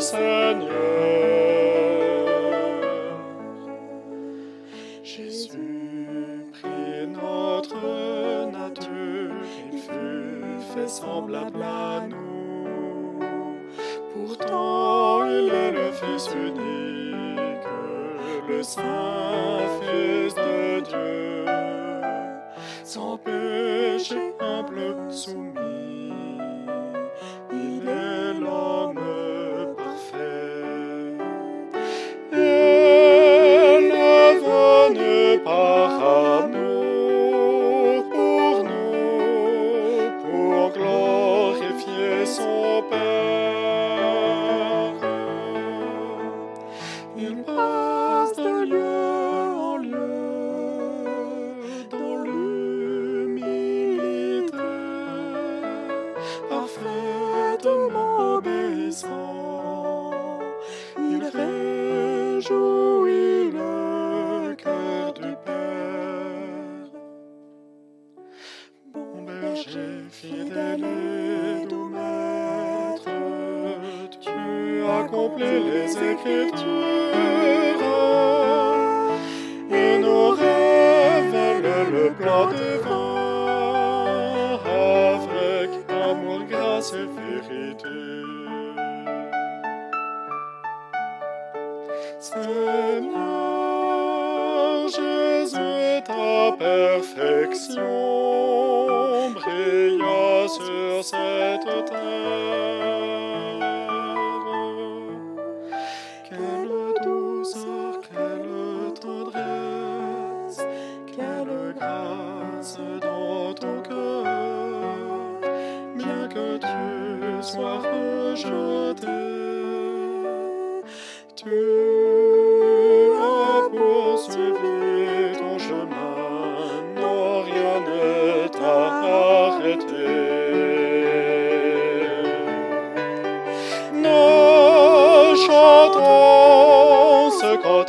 Seigneur. Jésus prit notre nature, il fut fait semblable à nous. Pourtant, il est le Fils unique, le Saint Fils de Dieu, open. Tu accomplis les Écritures et nous révèles le plan divin avec amour, grâce et vérité. Seigneur, Jésus, ta perfection brilla sur cette terre. Quelle douceur, quelle tendresse, quelle grâce dans ton cœur, bien que tu sois rejeté. Tu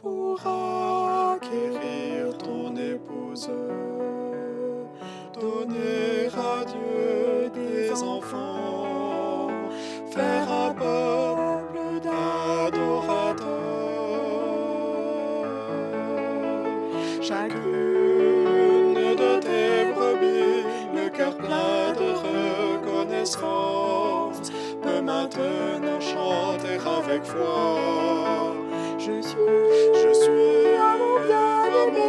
pour acquérir ton épouse, avec foi. Je suis, je suis à mon bien-aimé,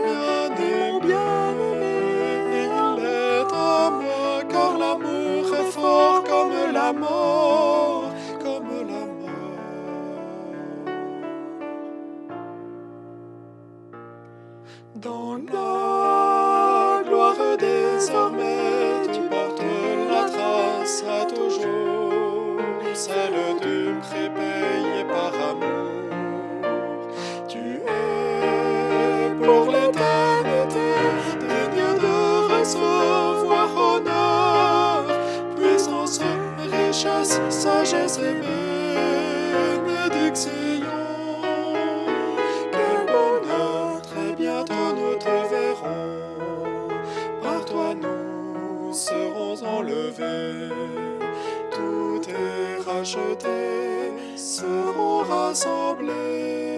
mon bien-aimé, il est à moi, car l'amour est fort comme la mort, comme la mort. Dans la gloire désormais, tu portes la trace à toujours, celle du sagesse et bénédiction. Quel bonheur, très bientôt nous te verrons. Par toi nous serons enlevés. Tout est racheté, seront rassemblés.